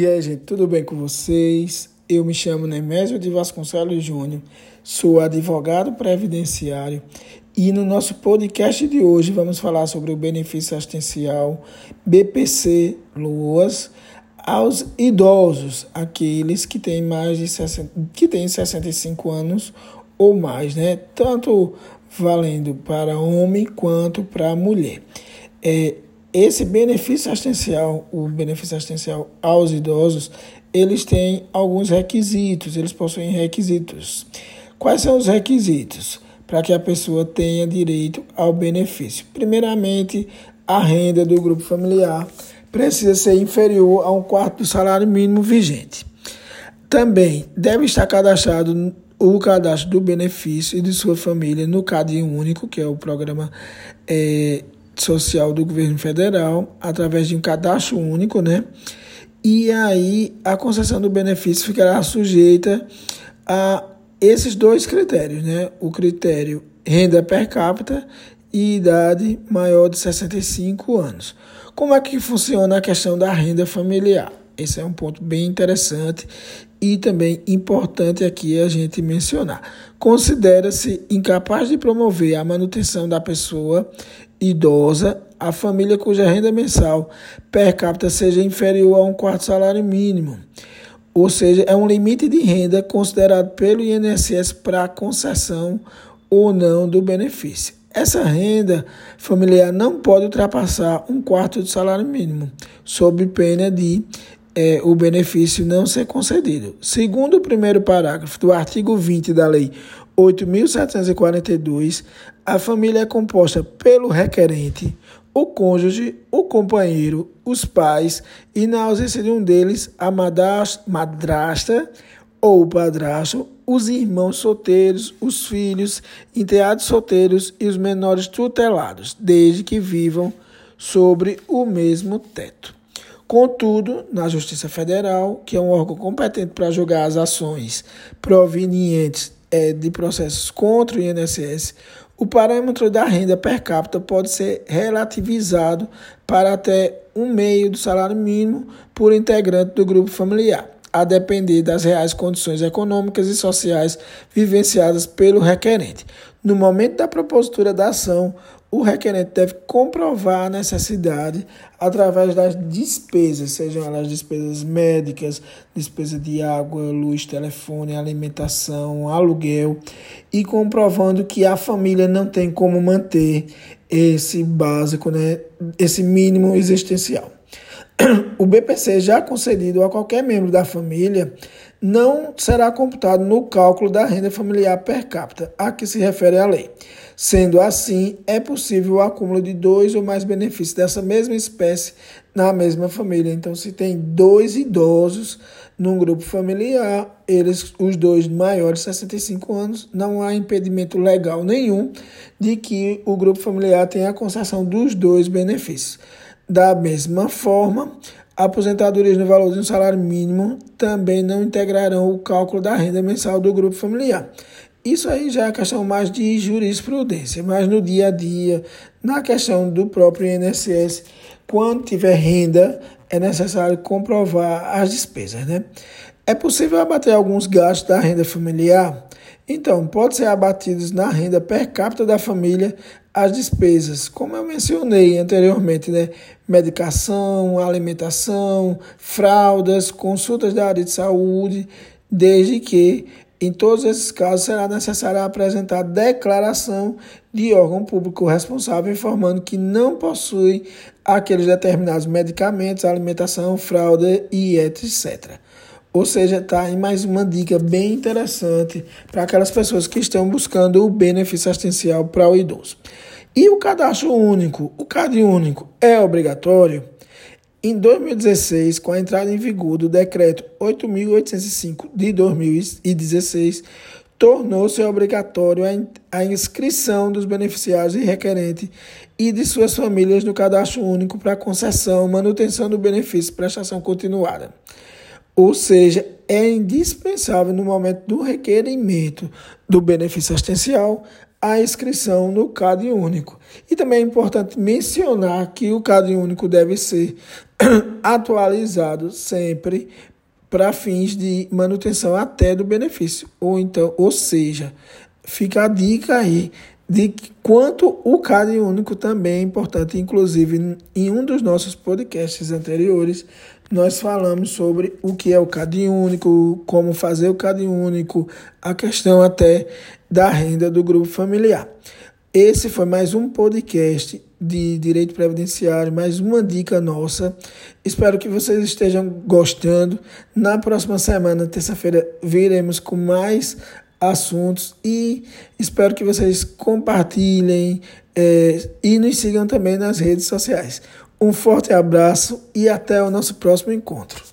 E aí, gente, tudo bem com vocês? Eu me chamo Nemésio de Vasconcelos Júnior, sou advogado previdenciário e no nosso podcast de hoje vamos falar sobre o benefício assistencial BPC Luas aos idosos, aqueles que têm mais de 60, que têm 65 anos ou mais, né? Tanto valendo para homem quanto para mulher. É, esse benefício assistencial, o benefício assistencial aos idosos, eles têm alguns requisitos, eles possuem requisitos. Quais são os requisitos para que a pessoa tenha direito ao benefício? Primeiramente, a renda do grupo familiar precisa ser inferior a um quarto do salário mínimo vigente. Também deve estar cadastrado o cadastro do benefício e de sua família no CAD Único, que é o programa é, social do governo federal, através de um cadastro único, né? E aí a concessão do benefício ficará sujeita a esses dois critérios, né? O critério renda per capita e idade maior de 65 anos. Como é que funciona a questão da renda familiar? Esse é um ponto bem interessante e também importante aqui a gente mencionar. Considera-se incapaz de promover a manutenção da pessoa idosa, a família cuja renda mensal per capita seja inferior a um quarto salário mínimo. Ou seja, é um limite de renda considerado pelo INSS para concessão ou não do benefício. Essa renda familiar não pode ultrapassar um quarto do salário mínimo, sob pena de é, o benefício não ser concedido. Segundo o primeiro parágrafo do artigo 20 da Lei 8.742, a família é composta pelo requerente, o cônjuge, o companheiro, os pais e, na ausência de um deles, a madrasta ou padrasto, os irmãos solteiros, os filhos, enteados solteiros e os menores tutelados, desde que vivam sobre o mesmo teto. Contudo, na Justiça Federal, que é um órgão competente para julgar as ações provenientes é, de processos contra o INSS, o parâmetro da renda per capita pode ser relativizado para até um meio do salário mínimo por integrante do grupo familiar, a depender das reais condições econômicas e sociais vivenciadas pelo requerente. No momento da propositura da ação, o requerente deve comprovar a necessidade através das despesas, sejam elas despesas médicas, despesa de água, luz, telefone, alimentação, aluguel, e comprovando que a família não tem como manter esse básico, né, esse mínimo existencial. O BPC já concedido a qualquer membro da família não será computado no cálculo da renda familiar per capita, a que se refere a lei. Sendo assim, é possível o acúmulo de dois ou mais benefícios dessa mesma espécie na mesma família. Então, se tem dois idosos num grupo familiar, eles, os dois maiores de 65 anos, não há impedimento legal nenhum de que o grupo familiar tenha a concessão dos dois benefícios. Da mesma forma, aposentadorias no valor de um salário mínimo também não integrarão o cálculo da renda mensal do grupo familiar. Isso aí já é questão mais de jurisprudência, mas no dia a dia, na questão do próprio INSS, quando tiver renda, é necessário comprovar as despesas, né? É possível abater alguns gastos da renda familiar? Então, pode ser abatidos na renda per capita da família as despesas, como eu mencionei anteriormente, né? Medicação, alimentação, fraldas, consultas da área de saúde, desde que em todos esses casos, será necessário apresentar declaração de órgão público responsável informando que não possui aqueles determinados medicamentos, alimentação, fralda e etc. Ou seja, está aí mais uma dica bem interessante para aquelas pessoas que estão buscando o benefício assistencial para o idoso. E o cadastro único, o CAD único, é obrigatório? Em 2016, com a entrada em vigor do Decreto 8.805 de 2016, tornou-se obrigatório a inscrição dos beneficiários e requerentes e de suas famílias no cadastro único para concessão, manutenção do benefício e prestação continuada. Ou seja, é indispensável no momento do requerimento do benefício assistencial a inscrição no CAD único. E também é importante mencionar que o CAD único deve ser atualizado sempre para fins de manutenção até do benefício. Ou então, ou seja, fica a dica aí de quanto o CAD único também é importante, inclusive em um dos nossos podcasts anteriores, nós falamos sobre o que é o CAD único, como fazer o CAD único, a questão até da renda do grupo familiar. Esse foi mais um podcast de direito previdenciário, mais uma dica nossa. Espero que vocês estejam gostando. Na próxima semana, terça-feira, viremos com mais assuntos e espero que vocês compartilhem é, e nos sigam também nas redes sociais. Um forte abraço e até o nosso próximo encontro.